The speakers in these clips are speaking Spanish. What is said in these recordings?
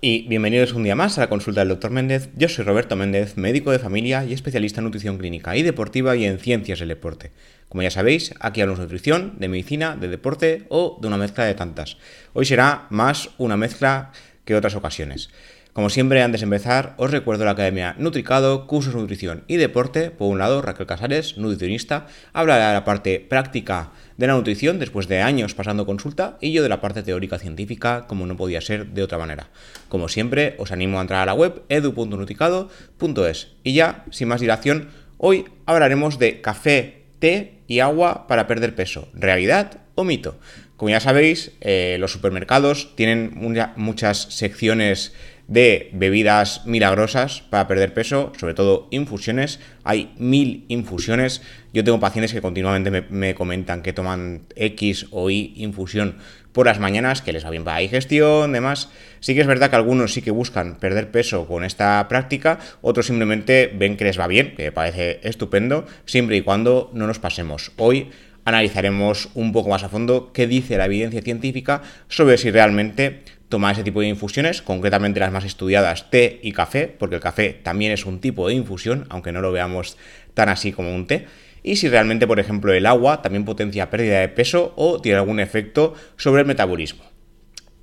y bienvenidos un día más a la consulta del Dr. Méndez. Yo soy Roberto Méndez, médico de familia y especialista en nutrición clínica y deportiva y en ciencias del deporte. Como ya sabéis, aquí hablamos de nutrición, de medicina, de deporte o de una mezcla de tantas. Hoy será más una mezcla que otras ocasiones. Como siempre, antes de empezar, os recuerdo la Academia Nutricado, cursos de nutrición y deporte. Por un lado, Raquel Casares, nutricionista, habla de la parte práctica de la nutrición después de años pasando consulta y yo de la parte teórica científica, como no podía ser de otra manera. Como siempre, os animo a entrar a la web edu.nutricado.es. Y ya, sin más dilación, hoy hablaremos de café, té y agua para perder peso. ¿Realidad o mito? Como ya sabéis, eh, los supermercados tienen muchas secciones de bebidas milagrosas para perder peso, sobre todo infusiones. Hay mil infusiones. Yo tengo pacientes que continuamente me, comentan que toman X o Y infusión por las mañanas, que les va bien para la digestión, demás. Sí que es verdad que algunos sí que buscan perder peso con esta práctica, otros simplemente ven que les va bien, que parece estupendo, siempre y cuando no nos pasemos. Hoy analizaremos un poco más a fondo qué dice la evidencia científica sobre si realmente tomar ese tipo de infusiones, concretamente las más estudiadas, té y café, porque el café también es un tipo de infusión, aunque no lo veamos tan así como un té. Y si realmente, por ejemplo, el agua también potencia pérdida de peso o tiene algún efecto sobre el metabolismo.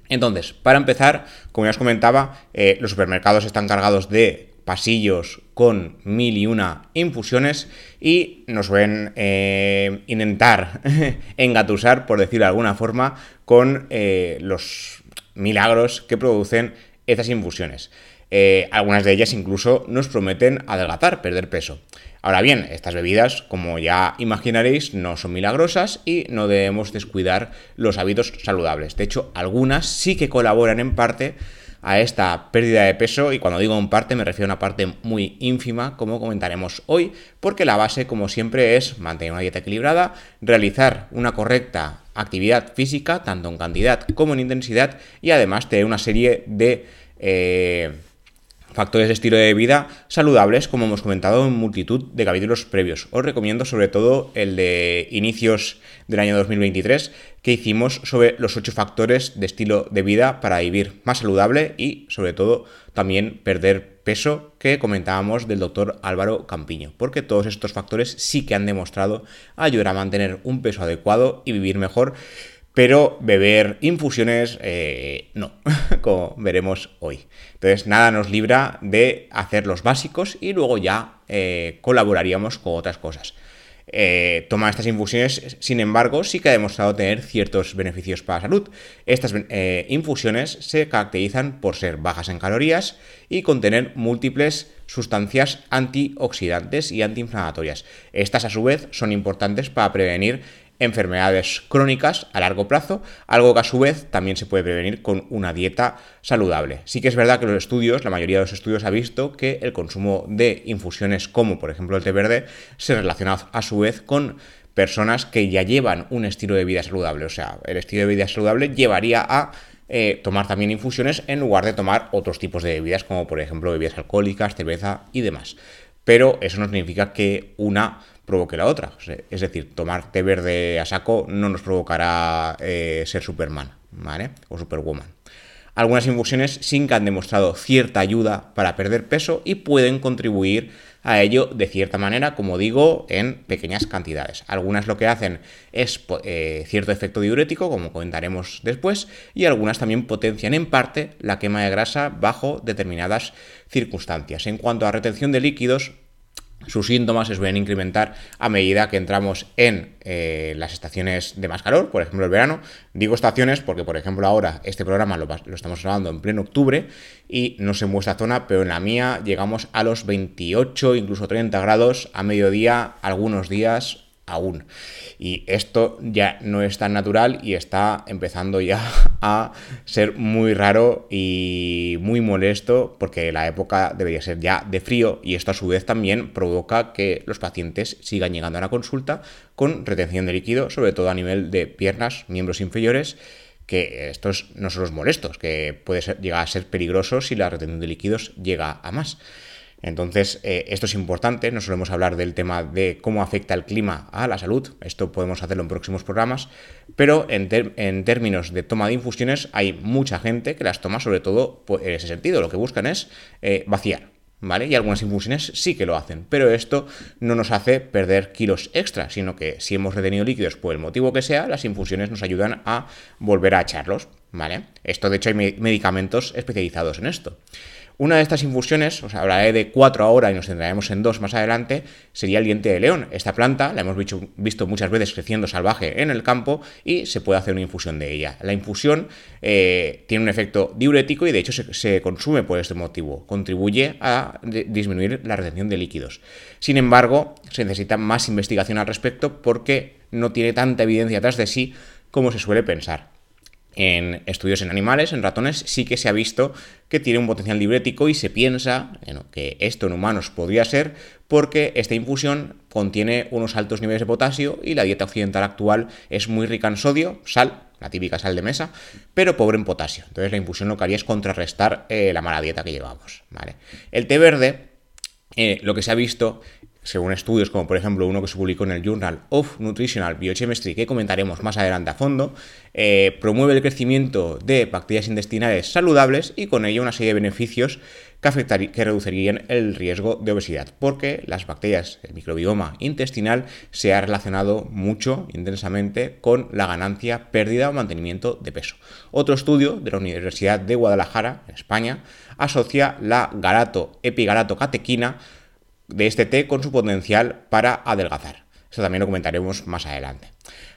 Entonces, para empezar, como ya os comentaba, eh, los supermercados están cargados de pasillos con mil y una infusiones y nos ven eh, intentar engatusar, por decirlo de alguna forma, con eh, los milagros que producen estas infusiones. Eh, algunas de ellas incluso nos prometen adelgazar, perder peso. Ahora bien, estas bebidas, como ya imaginaréis, no son milagrosas y no debemos descuidar los hábitos saludables. De hecho, algunas sí que colaboran en parte a esta pérdida de peso y cuando digo en parte me refiero a una parte muy ínfima como comentaremos hoy porque la base como siempre es mantener una dieta equilibrada, realizar una correcta actividad física tanto en cantidad como en intensidad y además tener una serie de eh, factores de estilo de vida saludables, como hemos comentado en multitud de capítulos previos. Os recomiendo sobre todo el de inicios del año 2023 que hicimos sobre los ocho factores de estilo de vida para vivir más saludable y sobre todo también perder peso que comentábamos del doctor Álvaro Campiño, porque todos estos factores sí que han demostrado ayudar a mantener un peso adecuado y vivir mejor pero beber infusiones eh, no, como veremos hoy. Entonces nada nos libra de hacer los básicos y luego ya eh, colaboraríamos con otras cosas. Eh, tomar estas infusiones, sin embargo, sí que ha demostrado tener ciertos beneficios para la salud. Estas infusiones se caracterizan por ser bajas en calorías y contener múltiples sustancias antioxidantes y antiinflamatorias. Estas a su vez son importantes para prevenir enfermedades crónicas a largo plazo, algo que a su vez también se puede prevenir con una dieta saludable. Sí que es verdad que los estudios, la mayoría de los estudios ha visto que el consumo de infusiones como por ejemplo el té verde se relaciona a su vez con personas que ya llevan un estilo de vida saludable. O sea, el estilo de vida saludable llevaría a eh, tomar también infusiones en lugar de tomar otros tipos de bebidas como por ejemplo bebidas alcohólicas, cerveza y demás. Pero eso no significa que una provoque la otra. Es decir, tomar té verde a saco no nos provocará eh, ser Superman, ¿vale? O Superwoman. Algunas infusiones sí que han demostrado cierta ayuda para perder peso y pueden contribuir a ello de cierta manera, como digo, en pequeñas cantidades. Algunas lo que hacen es eh, cierto efecto diurético, como comentaremos después, y algunas también potencian en parte la quema de grasa bajo determinadas circunstancias. En cuanto a retención de líquidos, sus síntomas se suelen incrementar a medida que entramos en eh, las estaciones de más calor, por ejemplo el verano. Digo estaciones porque, por ejemplo, ahora este programa lo, lo, estamos grabando en pleno octubre y no sé en vuestra zona, pero en la mía llegamos a los 28, incluso 30 grados a mediodía, algunos días aún. Y esto ya no es tan natural y está empezando ya a ser muy raro y muy molesto porque la época debería ser ya de frío y esto a su vez también provoca que los pacientes sigan llegando a la consulta con retención de líquido, sobre todo a nivel de piernas, miembros inferiores que estos no son los molestos, que puede llegar a ser peligroso si la retención de líquidos llega a más. Entonces, eh, esto es importante, no solemos hablar del tema de cómo afecta el clima a la salud, esto podemos hacerlo en próximos programas, pero en, términos de toma de infusiones hay mucha gente que las toma sobre todo pues, en ese sentido, lo que buscan es eh, vaciar, ¿vale? Y algunas infusiones sí que lo hacen, pero esto no nos hace perder kilos extra, sino que si hemos retenido líquidos por el motivo que sea, las infusiones nos ayudan a volver a echarlos, ¿vale? Esto de hecho hay medicamentos especializados en esto. Una de estas infusiones, os hablaré de cuatro ahora y nos centraremos en dos más adelante, sería el diente de león. Esta planta la hemos visto, muchas veces creciendo salvaje en el campo y se puede hacer una infusión de ella. La infusión eh, tiene un efecto diurético y de hecho se, consume por este motivo. Contribuye a disminuir la retención de líquidos. Sin embargo, se necesita más investigación al respecto porque no tiene tanta evidencia atrás de sí como se suele pensar en estudios en animales, en ratones, sí que se ha visto que tiene un potencial diurético y se piensa que esto en humanos podría ser porque esta infusión contiene unos altos niveles de potasio y la dieta occidental actual es muy rica en sodio, sal, la típica sal de mesa, pero pobre en potasio. Entonces la infusión lo que haría es contrarrestar eh, la mala dieta que llevamos. El té verde, eh, lo que se ha visto según estudios como por ejemplo uno que se publicó en el Journal of Nutritional Biochemistry, que comentaremos más adelante a fondo, eh, promueve el crecimiento de bacterias intestinales saludables y con ello una serie de beneficios que, que reducirían el riesgo de obesidad, porque las bacterias, el microbioma intestinal, se ha relacionado mucho, intensamente, con la ganancia, pérdida o mantenimiento de peso. Otro estudio de la Universidad de Guadalajara, en España, asocia la galato epigalato catequina de este té con su potencial para adelgazar. Eso también lo comentaremos más adelante.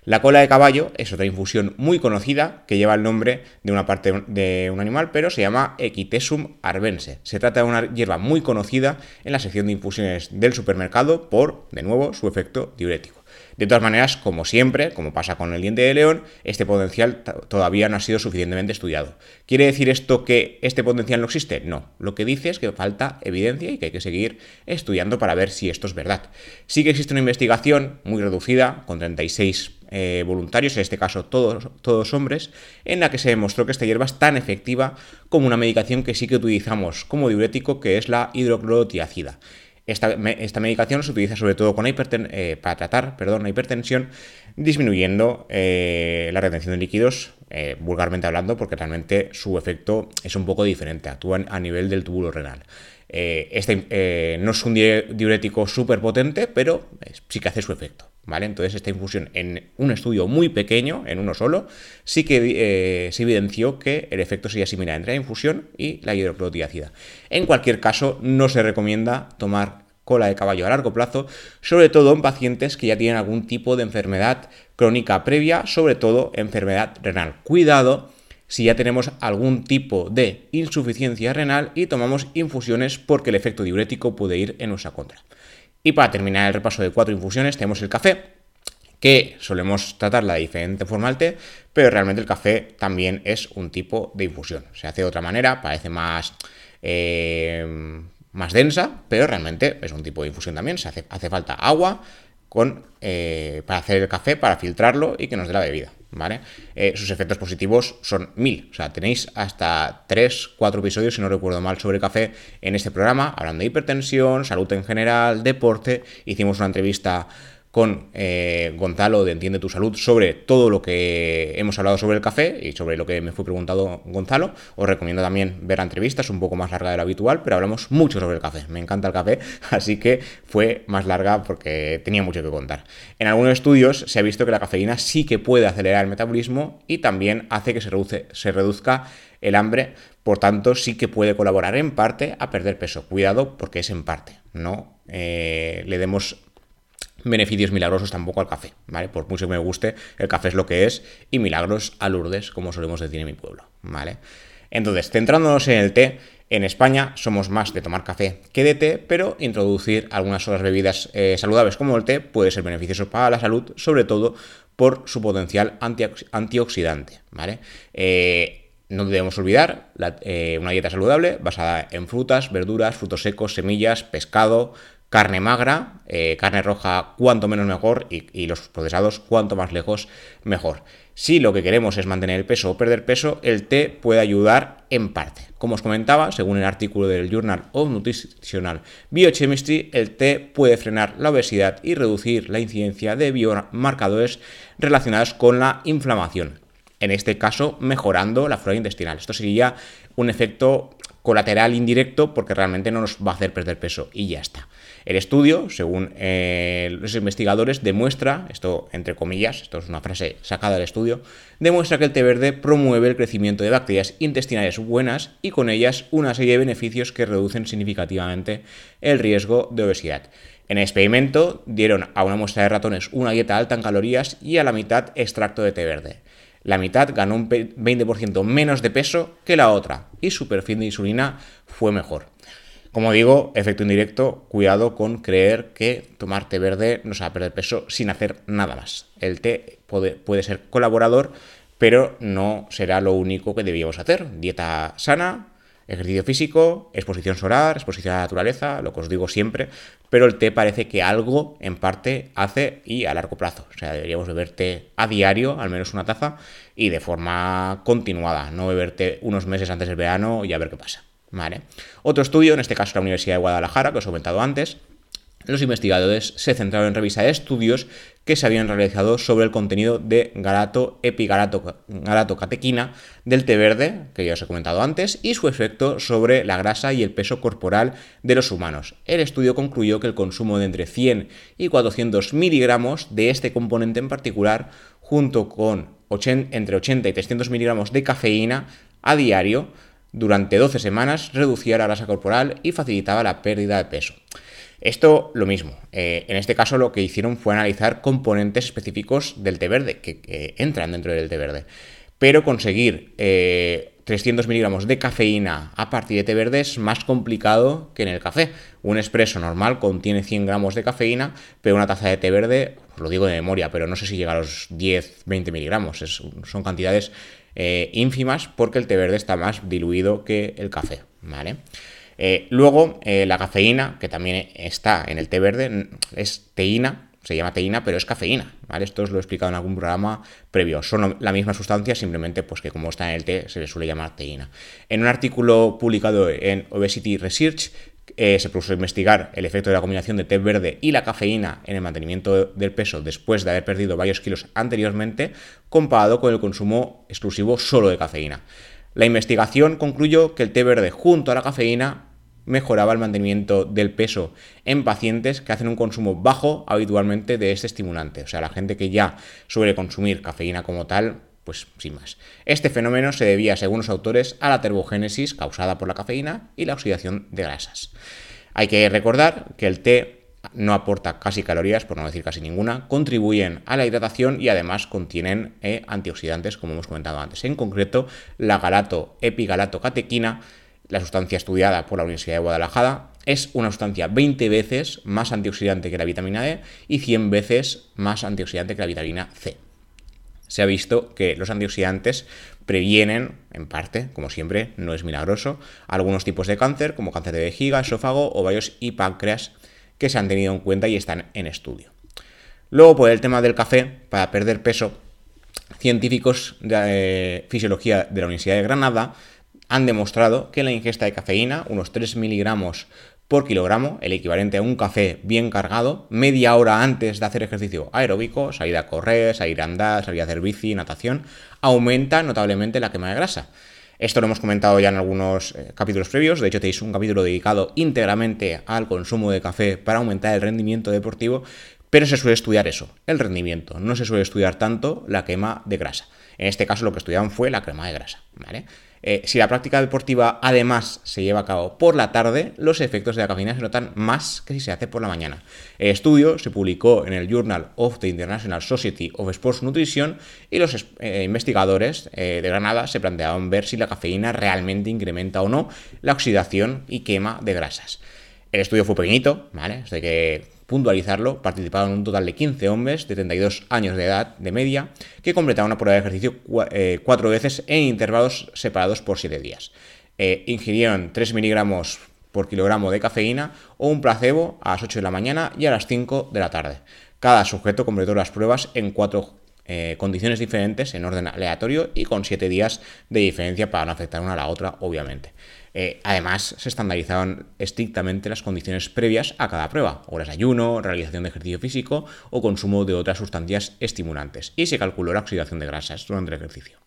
La cola de caballo es otra infusión muy conocida que lleva el nombre de una parte de un animal, pero se llama Equitesum arbense. Se trata de una hierba muy conocida en la sección de infusiones del supermercado por, de nuevo, su efecto diurético. De todas maneras, como siempre, como pasa con el diente de león, este potencial todavía no ha sido suficientemente estudiado. ¿Quiere decir esto que este potencial no existe? No. Lo que dice es que falta evidencia y que hay que seguir estudiando para ver si esto es verdad. Sí que existe una investigación muy reducida, con 36 eh, voluntarios, en este caso todos, todos hombres, en la que se demostró que esta hierba es tan efectiva como una medicación que sí que utilizamos como diurético, que es la hidroclorotiacida. Esta, medicación se utiliza sobre todo con eh, para tratar perdón, la hipertensión, disminuyendo eh, la retención de líquidos, eh, vulgarmente hablando, porque realmente su efecto es un poco diferente, actúa a nivel del túbulo renal. este no es un diurético súper potente, pero sí que hace su efecto. Entonces esta infusión en un estudio muy pequeño, en uno solo, sí que se evidenció que el efecto sería similar entre la infusión y la hidroclorotiácida. En cualquier caso, no se recomienda tomar cola de caballo a largo plazo, sobre todo en pacientes que ya tienen algún tipo de enfermedad crónica previa, sobre todo enfermedad renal. Cuidado si ya tenemos algún tipo de insuficiencia renal y tomamos infusiones porque el efecto diurético puede ir en nuestra contra. Y para terminar el repaso de cuatro infusiones tenemos el café, que solemos tratarla de diferente forma al té, pero realmente el café también es un tipo de infusión. Se hace de otra manera, parece más, eh, más densa, pero realmente es un tipo de infusión también. Se hace, hace falta agua con, eh, para hacer el café, para filtrarlo y que nos dé la bebida. ¿Vale? Eh, sus efectos positivos son mil. O sea, tenéis hasta 3, 4 episodios, si no recuerdo mal, sobre café en este programa, hablando de hipertensión, salud en general, deporte. Hicimos una entrevista con eh, Gonzalo de Entiende tu Salud sobre todo lo que hemos hablado sobre el café y sobre lo que me fue preguntado Gonzalo. Os recomiendo también ver la entrevista, es un poco más larga de lo habitual, pero hablamos mucho sobre el café. Me encanta el café, así que fue más larga porque tenía mucho que contar. En algunos estudios se ha visto que la cafeína sí que puede acelerar el metabolismo y también hace que se, se reduzca el hambre, por tanto sí que puede colaborar en parte a perder peso. Cuidado porque es en parte, no eh, le demos beneficios milagrosos tampoco al café, ¿vale? Por mucho que me guste, el café es lo que es y milagros a Lourdes, como solemos decir en mi pueblo, ¿vale? Entonces, centrándonos en el té, en España somos más de tomar café que de té, pero introducir algunas otras bebidas eh, saludables como el té puede ser beneficioso para la salud, sobre todo por su potencial antioxidante. Eh, no debemos olvidar eh, una dieta saludable basada en frutas, verduras, frutos secos, semillas, pescado, carne magra, eh, carne roja cuanto menos mejor y, los procesados cuanto más lejos mejor. Si lo que queremos es mantener el peso o perder peso, el té puede ayudar en parte. Como os comentaba, según el artículo del Journal of Nutritional Biochemistry, el té puede frenar la obesidad y reducir la incidencia de biomarcadores relacionados con la inflamación. En este caso, mejorando la flora intestinal. Esto sería un efecto colateral indirecto porque realmente no nos va a hacer perder peso y ya está. El estudio, según eh, los investigadores, demuestra, esto entre comillas, esto es una frase sacada del estudio, demuestra que el té verde promueve el crecimiento de bacterias intestinales buenas y con ellas una serie de beneficios que reducen significativamente el riesgo de obesidad. En el experimento dieron a una muestra de ratones una dieta alta en calorías y a la mitad extracto de té verde. La mitad ganó un 20% menos de peso que la otra y su perfil de insulina fue mejor. Como digo, efecto indirecto, cuidado con creer que tomar té verde nos va a perder peso sin hacer nada más. El té puede, puede ser colaborador, pero no será lo único que debíamos hacer. Dieta sana, ejercicio físico, exposición solar, exposición a la naturaleza, lo que os digo siempre, pero el té parece que algo en parte hace y a largo plazo. O sea, deberíamos beber té a diario, al menos una taza, y de forma continuada, no beber té unos meses antes del verano y a ver qué pasa. ¿Vale? Otro estudio, en este caso la Universidad de Guadalajara, que os he comentado antes, los investigadores se centraron en revisar estudios que se habían realizado sobre el contenido de galato epigalato catequina del té verde, que ya os he comentado antes, y su efecto sobre la grasa y el peso corporal de los humanos. El estudio concluyó que el consumo de entre 100 y 400 miligramos de este componente en particular, junto con entre 80 y 300 miligramos de cafeína a diario, durante 12 semanas reducía la grasa corporal y facilitaba la pérdida de peso. Esto lo mismo. Eh, en este caso lo que hicieron fue analizar componentes específicos del té verde, que, entran dentro del té verde. Pero conseguir 300 eh, miligramos de cafeína a partir de té verde es más complicado que en el café. Un espresso normal contiene 100 gramos de cafeína, pero una taza de té verde, os lo digo de memoria, pero no sé si llega a los 10, 20 miligramos. son cantidades eh, ínfimas porque el té verde está más diluido que el café. ¿vale? Eh, luego, eh, la cafeína, que también está en el té verde, es teína, se llama teína, pero es cafeína. Esto os lo he explicado en algún programa previo. Son la misma sustancia, simplemente pues que como está en el té se le suele llamar teína. En un artículo publicado en Obesity Research eh, se puso a investigar el efecto de la combinación de té verde y la cafeína en el mantenimiento del peso después de haber perdido varios kilos anteriormente, comparado con el consumo exclusivo solo de cafeína. La investigación concluyó que el té verde junto a la cafeína mejoraba el mantenimiento del peso en pacientes que hacen un consumo bajo habitualmente de este estimulante. O sea, la gente que ya suele consumir cafeína como tal, pues sin más. Este fenómeno se debía, según los autores, a la terbogénesis causada por la cafeína y la oxidación de grasas. Hay que recordar que el té no aporta casi calorías, por no decir casi ninguna, contribuyen a la hidratación y además contienen eh, antioxidantes, como hemos comentado antes. En concreto, la galato epigalato catequina la sustancia estudiada por la Universidad de Guadalajara, es una sustancia 20 veces más antioxidante que la vitamina D y 100 veces más antioxidante que la vitamina C. Se ha visto que los antioxidantes previenen, en parte, como siempre, no es milagroso, algunos tipos de cáncer, como cáncer de vejiga, esófago, ovarios y páncreas, que se han tenido en cuenta y están en estudio. Luego, por el tema del café, para perder peso, científicos de eh, fisiología de la Universidad de Granada han demostrado que la ingesta de cafeína, unos 3 miligramos por kilogramo, el equivalente a un café bien cargado, media hora antes de hacer ejercicio aeróbico, salir a correr, salir a andar, salir a hacer bici, natación, aumenta notablemente la quema de grasa. Esto lo hemos comentado ya en algunos eh, capítulos previos, de hecho tenéis un capítulo dedicado íntegramente al consumo de café para aumentar el rendimiento deportivo, pero se suele estudiar eso, el rendimiento, no se suele estudiar tanto la quema de grasa. En este caso lo que estudiaban fue la quema de grasa. Eh, si la práctica deportiva además se lleva a cabo por la tarde, los efectos de la cafeína se notan más que si se hace por la mañana. El estudio se publicó en el Journal of the International Society of Sports Nutrition y los eh, investigadores eh, de Granada se planteaban ver si la cafeína realmente incrementa o no la oxidación y quema de grasas. El estudio fue pequeñito, ¿vale? Así que puntualizarlo, participaron un total de 15 hombres de 32 años de edad de media que completaron una prueba de ejercicio eh, cuatro veces en intervalos separados por 7 días. Eh, ingirieron 3 miligramos por kilogramo de cafeína o un placebo a las 8 de la mañana y a las 5 de la tarde. Cada sujeto completó las pruebas en cuatro eh, condiciones diferentes en orden aleatorio y con 7 días de diferencia para no afectar una a la otra, obviamente. Eh, además, se estandarizaban estrictamente las condiciones previas a cada prueba, horas de ayuno, realización de ejercicio físico o consumo de otras sustancias estimulantes, y se calculó la oxidación de grasas durante el ejercicio.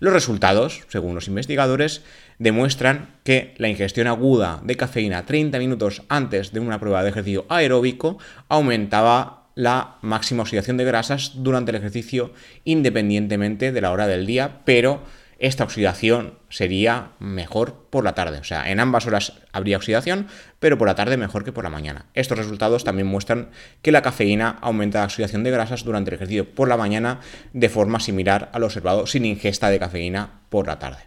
Los resultados, según los investigadores, demuestran que la ingestión aguda de cafeína 30 minutos antes de una prueba de ejercicio aeróbico aumentaba la máxima oxidación de grasas durante el ejercicio independientemente de la hora del día, pero esta oxidación sería mejor por la tarde. O sea, en ambas horas habría oxidación, pero por la tarde mejor que por la mañana. Estos resultados también muestran que la cafeína aumenta la oxidación de grasas durante el ejercicio por la mañana de forma similar al observado sin ingesta de cafeína por la tarde.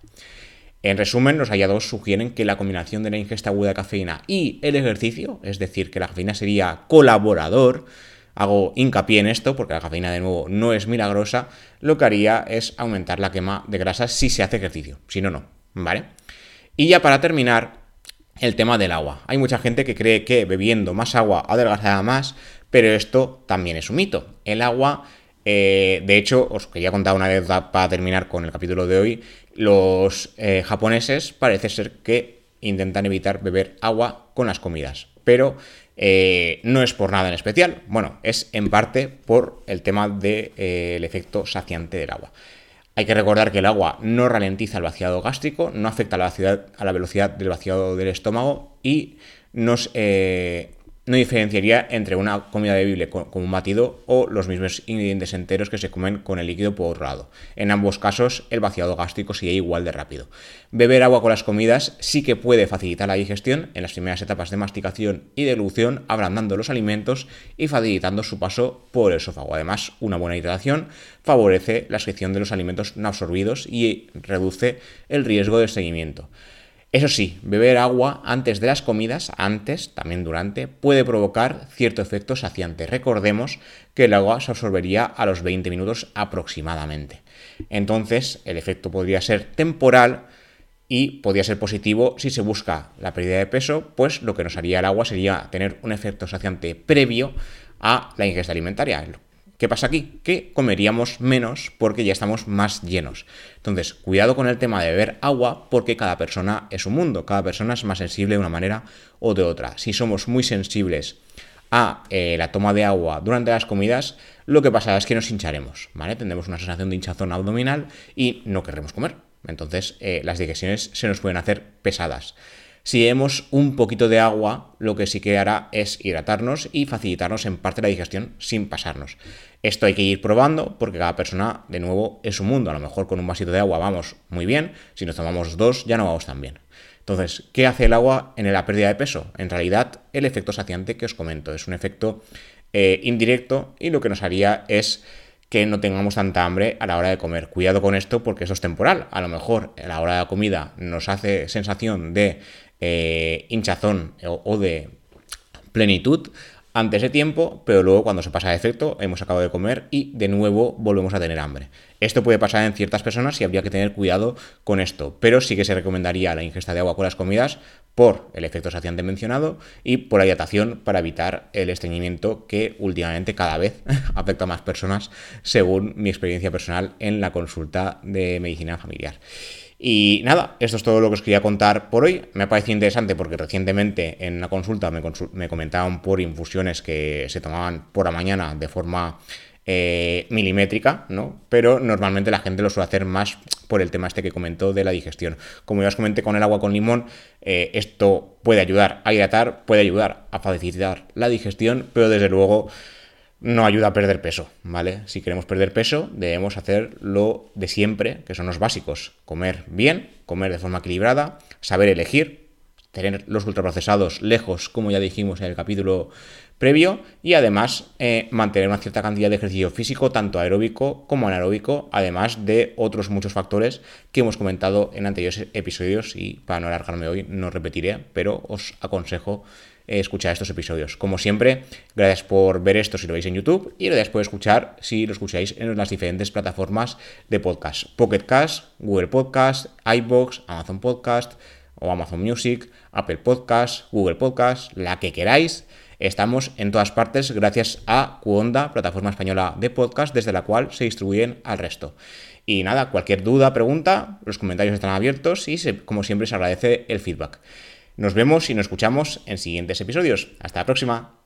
En resumen, los hallazgos sugieren que la combinación de la ingesta aguda de cafeína y el ejercicio, es decir, que la cafeína sería colaborador, hago hincapié en esto porque la cafeína de nuevo no es milagrosa, lo que haría es aumentar la quema de grasas si se hace ejercicio, si no, no, ¿vale? Y ya para terminar, el tema del agua. Hay mucha gente que cree que bebiendo más agua adelgazará más, pero esto también es un mito. El agua, eh, de hecho, os quería contar una vez para terminar con el capítulo de hoy, los eh, japoneses parece ser que intentan evitar beber agua con las comidas, pero eh, no es por nada en especial, bueno, es en parte por el tema del eh, efecto saciante del agua. Hay que recordar que el agua no ralentiza el vaciado gástrico, no afecta a la, velocidad del vaciado del estómago y nos eh, no diferenciaría entre una comida bebible como un batido o los mismos ingredientes enteros que se comen con el líquido por otro lado. En ambos casos, el vaciado gástrico sigue igual de rápido. Beber agua con las comidas sí que puede facilitar la digestión en las primeras etapas de masticación y delución, ablandando los alimentos y facilitando su paso por el esófago. Además, una buena hidratación favorece la excreción de los alimentos no absorbidos y reduce el riesgo de seguimiento. Eso sí, beber agua antes de las comidas, antes, también durante, puede provocar cierto efecto saciante. Recordemos que el agua se absorbería a los 20 minutos aproximadamente. Entonces, el efecto podría ser temporal y podría ser positivo si se busca la pérdida de peso, pues lo que nos haría el agua sería tener un efecto saciante previo a la ingesta alimentaria, ¿Qué pasa aquí? Que comeríamos menos porque ya estamos más llenos. Entonces, cuidado con el tema de beber agua porque cada persona es un mundo, cada persona es más sensible de una manera o de otra. Si somos muy sensibles a eh, la toma de agua durante las comidas, lo que pasa es que nos hincharemos, ¿vale? Tendremos una sensación de hinchazón abdominal y no querremos comer. Entonces, eh, las digestiones se nos pueden hacer pesadas. Si vemos un poquito de agua, lo que sí que hará es hidratarnos y facilitarnos en parte la digestión sin pasarnos. Esto hay que ir probando porque cada persona, de nuevo, es un mundo. A lo mejor con un vasito de agua vamos muy bien, si nos tomamos dos ya no vamos tan bien. Entonces, ¿qué hace el agua en la pérdida de peso? En realidad, el efecto saciante que os comento es un efecto eh, indirecto y lo que nos haría es que no tengamos tanta hambre a la hora de comer. Cuidado con esto porque eso es temporal. A lo mejor a la hora de la comida nos hace sensación de eh, hinchazón o, de plenitud antes de tiempo, pero luego cuando se pasa de efecto hemos acabado de comer y de nuevo volvemos a tener hambre. Esto puede pasar en ciertas personas y habría que tener cuidado con esto, pero sí que se recomendaría la ingesta de agua con las comidas por el efecto saciante mencionado y por la hidratación para evitar el estreñimiento que últimamente cada vez afecta a más personas según mi experiencia personal en la consulta de medicina familiar. Y nada, esto es todo lo que os quería contar por hoy. Me ha parecido interesante porque recientemente en una consulta me, comentaban por infusiones que se tomaban por la mañana de forma eh, milimétrica, ¿no? Pero normalmente la gente lo suele hacer más por el tema este que comentó de la digestión. Como ya os comenté con el agua con limón, eh, esto puede ayudar a hidratar, puede ayudar a facilitar la digestión, pero desde luego no ayuda a perder peso, ¿vale? Si queremos perder peso, debemos hacer lo de siempre, que son los básicos. Comer bien, comer de forma equilibrada, saber elegir, tener los ultraprocesados lejos, como ya dijimos en el capítulo previo, y además eh, mantener una cierta cantidad de ejercicio físico, tanto aeróbico como anaeróbico, además de otros muchos factores que hemos comentado en anteriores episodios y para no alargarme hoy no repetiré, pero os aconsejo escuchar estos episodios. Como siempre, gracias por ver esto si lo veis en YouTube y gracias por escuchar si lo escucháis en las diferentes plataformas de podcast. Pocket Cast, Google Podcast, iBox, Amazon Podcast, o Amazon Music, Apple Podcast, Google Podcast, la que queráis. Estamos en todas partes gracias a Cuonda, plataforma española de podcast, desde la cual se distribuyen al resto. Y nada, cualquier duda, pregunta, los comentarios están abiertos y como siempre se agradece el feedback. Nos vemos y nos escuchamos en siguientes episodios. Hasta la próxima.